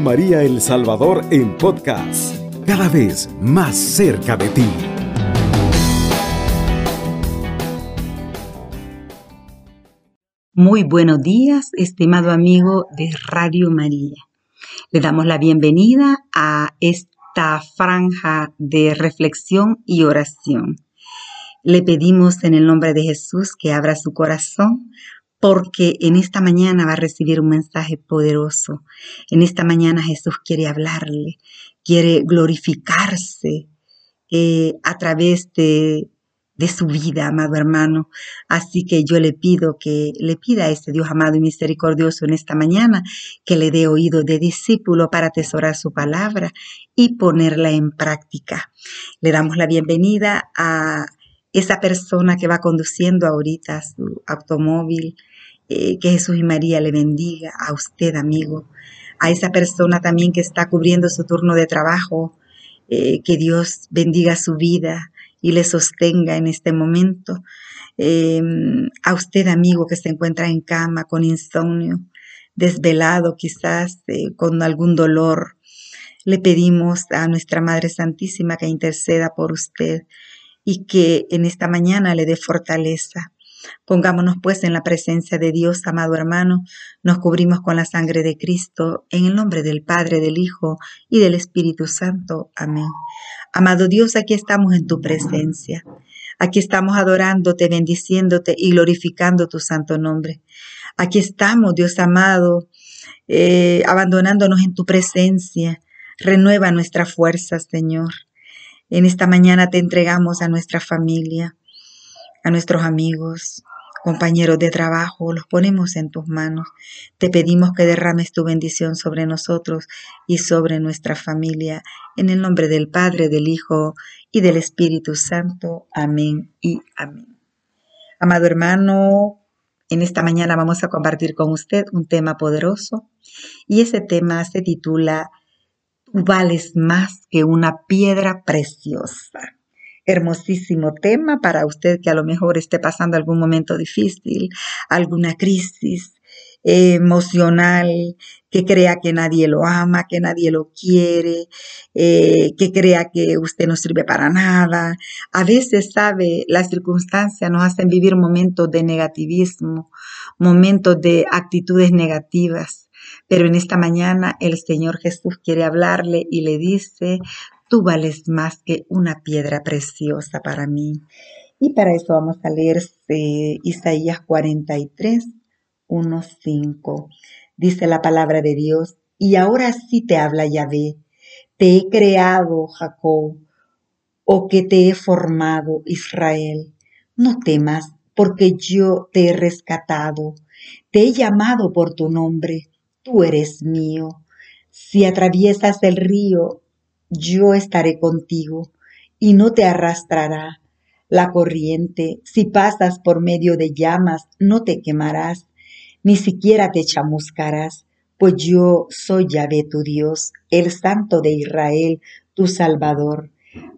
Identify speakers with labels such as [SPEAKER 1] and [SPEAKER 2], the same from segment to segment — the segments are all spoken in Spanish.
[SPEAKER 1] María El Salvador en podcast, cada vez más cerca de ti.
[SPEAKER 2] Muy buenos días, estimado amigo de Radio María. Le damos la bienvenida a esta franja de reflexión y oración. Le pedimos en el nombre de Jesús que abra su corazón porque en esta mañana va a recibir un mensaje poderoso. En esta mañana Jesús quiere hablarle, quiere glorificarse eh, a través de, de su vida, amado hermano. Así que yo le pido que le pida a ese Dios amado y misericordioso en esta mañana que le dé oído de discípulo para atesorar su palabra y ponerla en práctica. Le damos la bienvenida a esa persona que va conduciendo ahorita su automóvil, eh, que Jesús y María le bendiga a usted, amigo, a esa persona también que está cubriendo su turno de trabajo, eh, que Dios bendiga su vida y le sostenga en este momento. Em, a usted, amigo, que se encuentra en cama con insomnio, desvelado quizás, eh, con algún dolor, le pedimos a nuestra Madre Santísima que interceda por usted y que en esta mañana le dé fortaleza. Pongámonos pues en la presencia de Dios, amado hermano, nos cubrimos con la sangre de Cristo, en el nombre del Padre, del Hijo y del Espíritu Santo. Amén. Amado Dios, aquí estamos en tu presencia. Aquí estamos adorándote, bendiciéndote y glorificando tu santo nombre. Aquí estamos, Dios amado, eh, abandonándonos en tu presencia. Renueva nuestra fuerza, Señor. En esta mañana te entregamos a nuestra familia, a nuestros amigos, compañeros de trabajo, los ponemos en tus manos. Te pedimos que derrames tu bendición sobre nosotros y sobre nuestra familia, en el nombre del Padre, del Hijo y del Espíritu Santo. Amén y amén. Amado hermano, en esta mañana vamos a compartir con usted un tema poderoso y ese tema se titula Vales más que una piedra preciosa hermosísimo tema para usted que a lo mejor esté pasando algún momento difícil, alguna crisis emocional, que crea que nadie lo ama, que nadie lo quiere, eh, que crea que usted no sirve para nada. A veces, sabe, las circunstancias nos hacen vivir momentos de negativismo, momentos de actitudes negativas. Pero en esta mañana el Señor Jesús quiere hablarle y le dice, Tú vales más que una piedra preciosa para mí. Y para eso vamos a leer eh, Isaías 43, 1, 5. Dice la palabra de Dios, y ahora sí te habla Yahvé. Te he creado, Jacob, o que te he formado, Israel. No temas, porque yo te he rescatado. Te he llamado por tu nombre. Tú eres mío. Si atraviesas el río, yo estaré contigo y no te arrastrará la corriente. Si pasas por medio de llamas, no te quemarás, ni siquiera te chamuscarás, pues yo soy Yahvé tu Dios, el Santo de Israel, tu Salvador.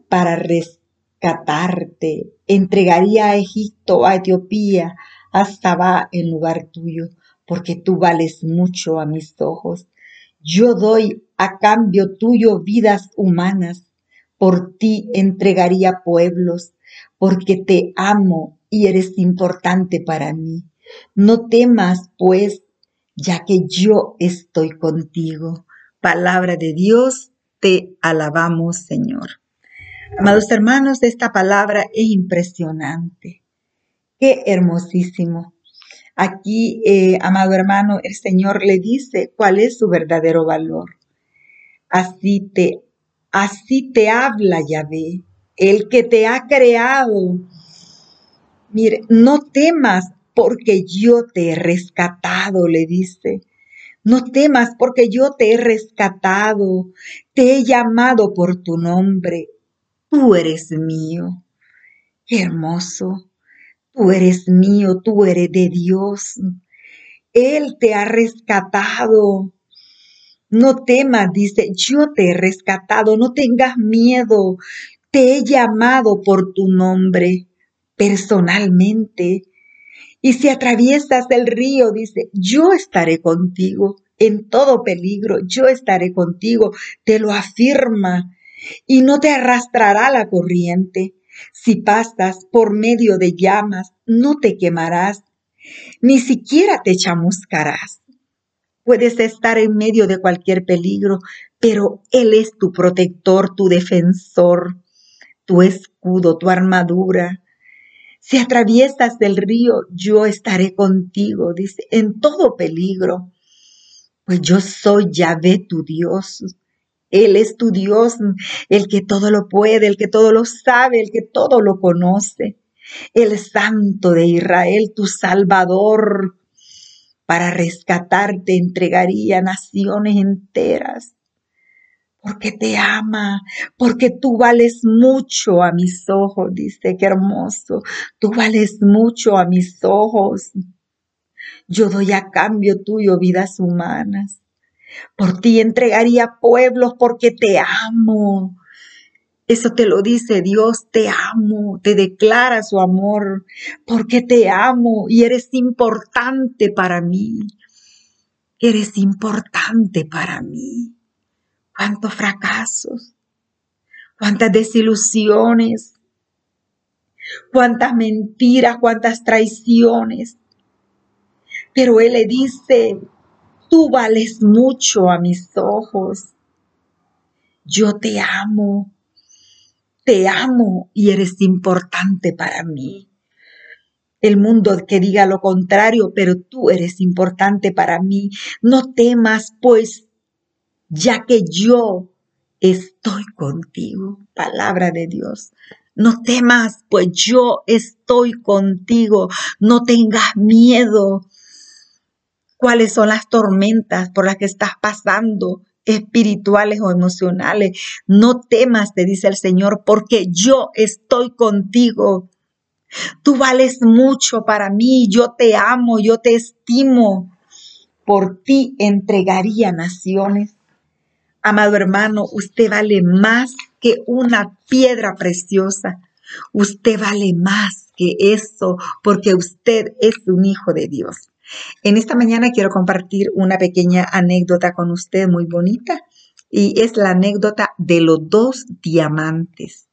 [SPEAKER 2] Para rescatarte, entregaría a Egipto, a Etiopía, hasta va en lugar tuyo, porque tú vales mucho a mis ojos. Yo doy a cambio tuyo vidas humanas. Por ti entregaría pueblos, porque te amo y eres importante para mí. No temas, pues, ya que yo estoy contigo. Palabra de Dios, te alabamos, Señor. Amados hermanos, esta palabra es impresionante. Qué hermosísimo. Aquí, eh, amado hermano, el Señor le dice cuál es su verdadero valor. Así te, así te habla Yahvé, el que te ha creado. Mire, no temas porque yo te he rescatado, le dice. No temas porque yo te he rescatado, te he llamado por tu nombre. Tú eres mío. Qué hermoso. Tú eres mío, tú eres de Dios. Él te ha rescatado. No temas, dice, yo te he rescatado, no tengas miedo. Te he llamado por tu nombre personalmente Y si atraviesas el río, dice, yo estaré contigo en todo peligro, yo estaré contigo, te lo afirma, y no te arrastrará la corriente. Si pasas por medio de llamas, no te quemarás, ni siquiera te chamuscarás. Puedes estar en medio de cualquier peligro, pero Él es tu protector, tu defensor, tu escudo, tu armadura. Si atraviesas el río, yo estaré contigo, dice, en todo peligro. Pues yo soy Yahvé, tu Dios. Él es tu Dios, el que todo lo puede, el que todo lo sabe, el que todo lo conoce. El Santo de Israel, tu Salvador, para rescatarte entregaría naciones enteras, porque te ama, porque tú vales mucho a mis ojos, dice, qué hermoso, tú vales mucho a mis ojos. Yo doy a cambio tuyo vidas humanas. Por ti entregaría pueblos porque te amo. Eso te lo dice Dios, te amo, te declara su amor, porque te amo y eres importante para mí. Eres importante para mí. Cuántos fracasos, cuántas desilusiones, cuántas mentiras, cuántas traiciones. Pero Él le dice, tú vales mucho a mis ojos. Yo te amo te amo y eres importante para mí. El mundo que diga lo contrario, pero tú eres importante para mí. No temas, pues, ya que yo estoy contigo. Palabra de Dios. No temas, pues yo estoy contigo. No tengas miedo. ¿Cuáles son las tormentas por las que estás pasando? espirituales o emocionales. No temas, te dice el Señor, porque yo estoy contigo. Tú vales mucho para mí, yo te amo, yo te estimo. Por ti entregaría naciones. Amado hermano, usted vale más que una piedra preciosa. Usted vale más que eso porque usted es un hijo de Dios. En esta mañana quiero compartir una pequeña anécdota con usted muy bonita y es la anécdota de los dos diamantes.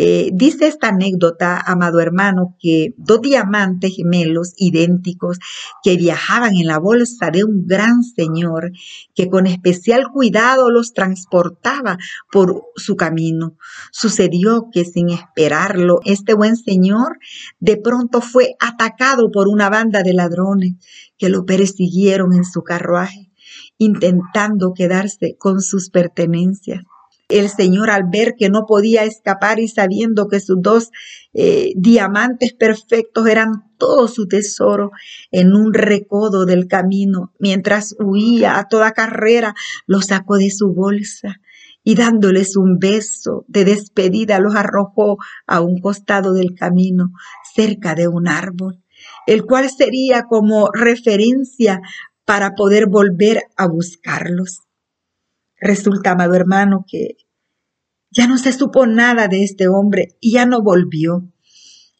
[SPEAKER 2] Eh, dice esta anécdota, amado hermano, que dos diamantes gemelos idénticos que viajaban en la bolsa de un gran señor que con especial cuidado los transportaba por su camino. Sucedió que sin esperarlo, este buen señor de pronto fue atacado por una banda de ladrones que lo persiguieron en su carruaje, intentando quedarse con sus pertenencias. El Señor al ver que no podía escapar y sabiendo que sus dos eh, diamantes perfectos eran todo su tesoro en un recodo del camino, mientras huía a toda carrera, lo sacó de su bolsa y dándoles un beso de despedida los arrojó a un costado del camino, cerca de un árbol, el cual sería como referencia para poder volver a buscarlos. Resulta, amado hermano, que ya no se supo nada de este hombre y ya no volvió.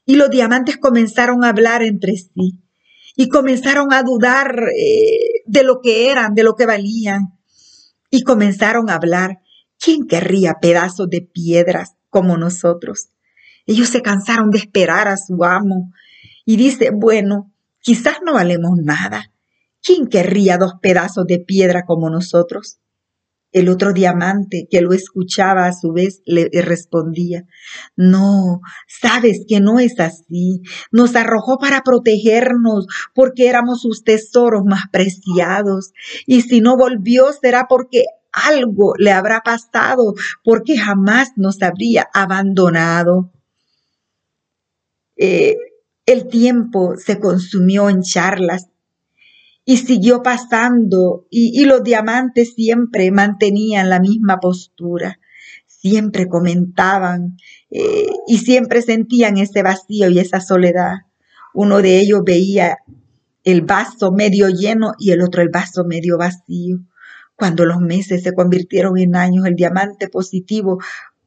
[SPEAKER 2] Y los diamantes comenzaron a hablar entre sí y comenzaron a dudar eh, de lo que eran, de lo que valían. Y comenzaron a hablar, ¿quién querría pedazos de piedras como nosotros? Ellos se cansaron de esperar a su amo y dice, bueno, quizás no valemos nada. ¿Quién querría dos pedazos de piedra como nosotros? El otro diamante que lo escuchaba a su vez le respondía, no, sabes que no es así. Nos arrojó para protegernos porque éramos sus tesoros más preciados. Y si no volvió será porque algo le habrá pasado, porque jamás nos habría abandonado. Eh, el tiempo se consumió en charlas y siguió pasando y, los diamantes siempre mantenían la misma postura, siempre comentaban eh, y siempre sentían ese vacío y esa soledad. Uno de ellos veía el vaso medio lleno y el otro el vaso medio vacío. Cuando los meses se convirtieron en años, el diamante positivo,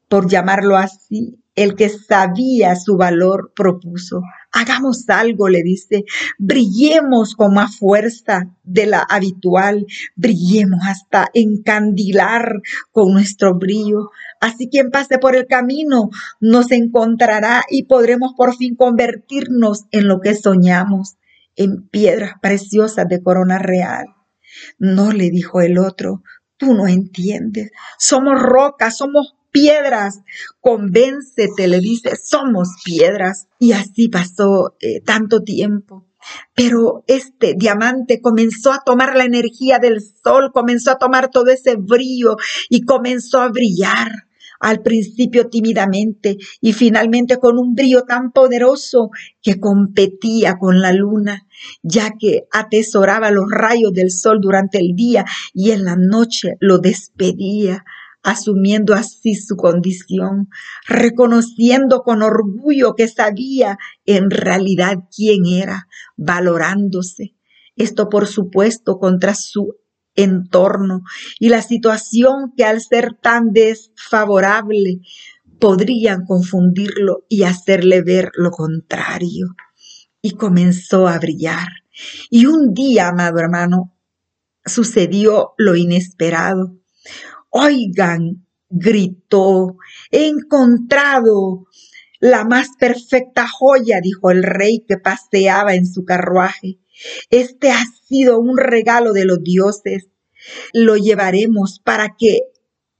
[SPEAKER 2] por llamarlo así, el que sabía su valor, propuso Hagamos algo, le dice, brillemos con más fuerza de la habitual, brillemos hasta encandilar con nuestro brillo. Así quien pase por el camino nos encontrará y podremos por fin convertirnos en lo que soñamos, en piedras preciosas de corona real. No le dijo el otro, tú no entiendes, somos rocas, somos piedras. Convéncete, le dice, somos piedras. Y así pasó eh, tanto tiempo. Pero este diamante comenzó a tomar la energía del sol, comenzó a tomar todo ese brillo y comenzó a brillar al principio tímidamente y finalmente con un brillo tan poderoso que competía con la luna, ya que atesoraba los rayos del sol durante el día y en la noche lo despedía asumiendo así su condición, reconociendo con orgullo que sabía en realidad quién era, valorándose. Esto, por supuesto, contra su entorno y la situación que al ser tan desfavorable podrían confundirlo y hacerle ver lo contrario. Y comenzó a brillar. Y un día, amado hermano, sucedió lo inesperado. Oigan, gritó, he encontrado la más perfecta joya, dijo el rey que paseaba en su carruaje. Este ha sido un regalo de los dioses. Lo llevaremos para que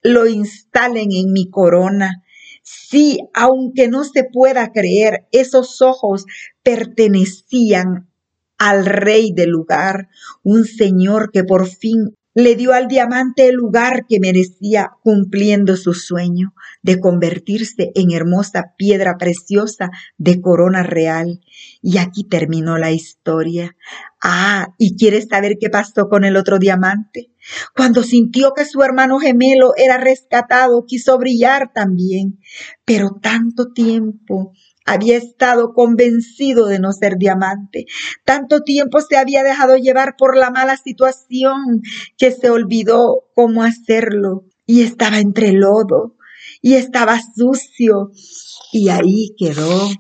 [SPEAKER 2] lo instalen en mi corona. Sí, aunque no se pueda creer, esos ojos pertenecían al rey del lugar, un señor que por fin le dio al diamante el lugar que merecía cumpliendo su sueño de convertirse en hermosa piedra preciosa de corona real. Y aquí terminó la historia. Ah, ¿y quieres saber qué pasó con el otro diamante? Cuando sintió que su hermano gemelo era rescatado, quiso brillar también, pero tanto tiempo había estado convencido de no ser diamante. Tanto tiempo se había dejado llevar por la mala situación que se olvidó cómo hacerlo y estaba entre lodo y estaba sucio y ahí quedó.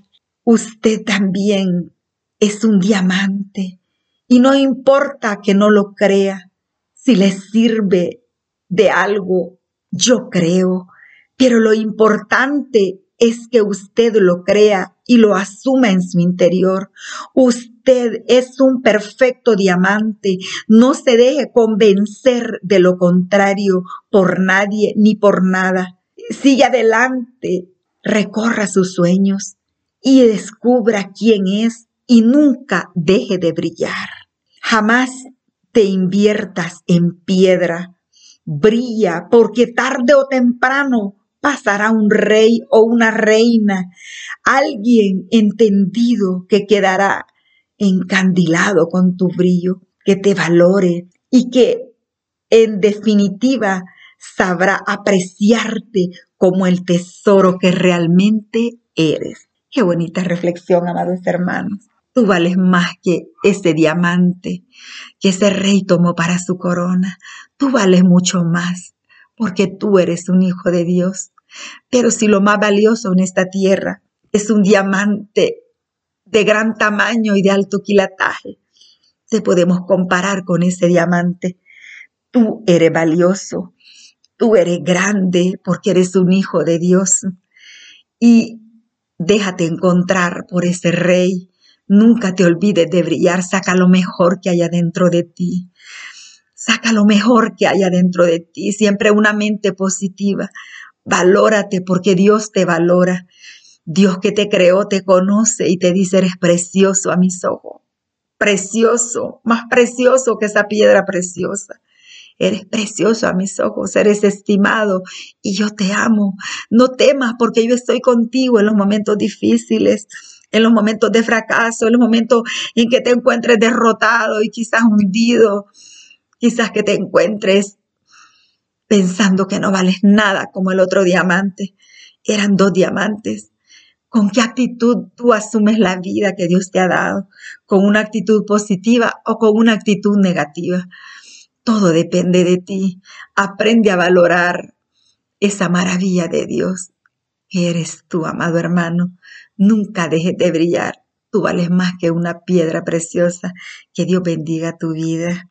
[SPEAKER 2] Usted también es un diamante y no importa que no lo crea. Si le sirve de algo, yo creo. Pero lo importante es que usted lo crea y lo asuma en su interior. Usted es un perfecto diamante. No se deje convencer de lo contrario por nadie ni por nada. Sigue adelante, recorra sus sueños y descubra quién es y nunca deje de brillar. Jamás te inviertas en piedra. Brilla porque tarde o temprano pasará un rey o una reina, alguien entendido que quedará encandilado con tu brillo, que te valore y que en definitiva sabrá apreciarte como el tesoro que realmente eres. Qué bonita reflexión, amados hermanos. Tú vales más que ese diamante que ese rey tomó para su corona. Tú vales mucho más porque tú eres un hijo de Dios. Pero si lo más valioso en esta tierra es un diamante de gran tamaño y de alto quilataje, te podemos comparar con ese diamante. Tú eres valioso, tú eres grande porque eres un hijo de Dios. Y déjate encontrar por ese rey. Nunca te olvides de brillar, saca lo mejor que haya dentro de ti. Saca lo mejor que haya dentro de ti, siempre una mente positiva. Valórate porque Dios te valora. Dios que te creó te conoce y te dice, eres precioso a mis ojos. Precioso, más precioso que esa piedra preciosa. Eres precioso a mis ojos, eres estimado y yo te amo. No temas porque yo estoy contigo en los momentos difíciles, en los momentos de fracaso, en los momentos en que te encuentres derrotado y quizás hundido, quizás que te encuentres pensando que no vales nada como el otro diamante. Eran dos diamantes. ¿Con qué actitud tú asumes la vida que Dios te ha dado? ¿Con una actitud positiva o con una actitud negativa? Todo depende de ti. Aprende a valorar esa maravilla de Dios eres tú, amado hermano. Nunca dejes de brillar. Tú vales más que una piedra preciosa. Que Dios bendiga tu vida.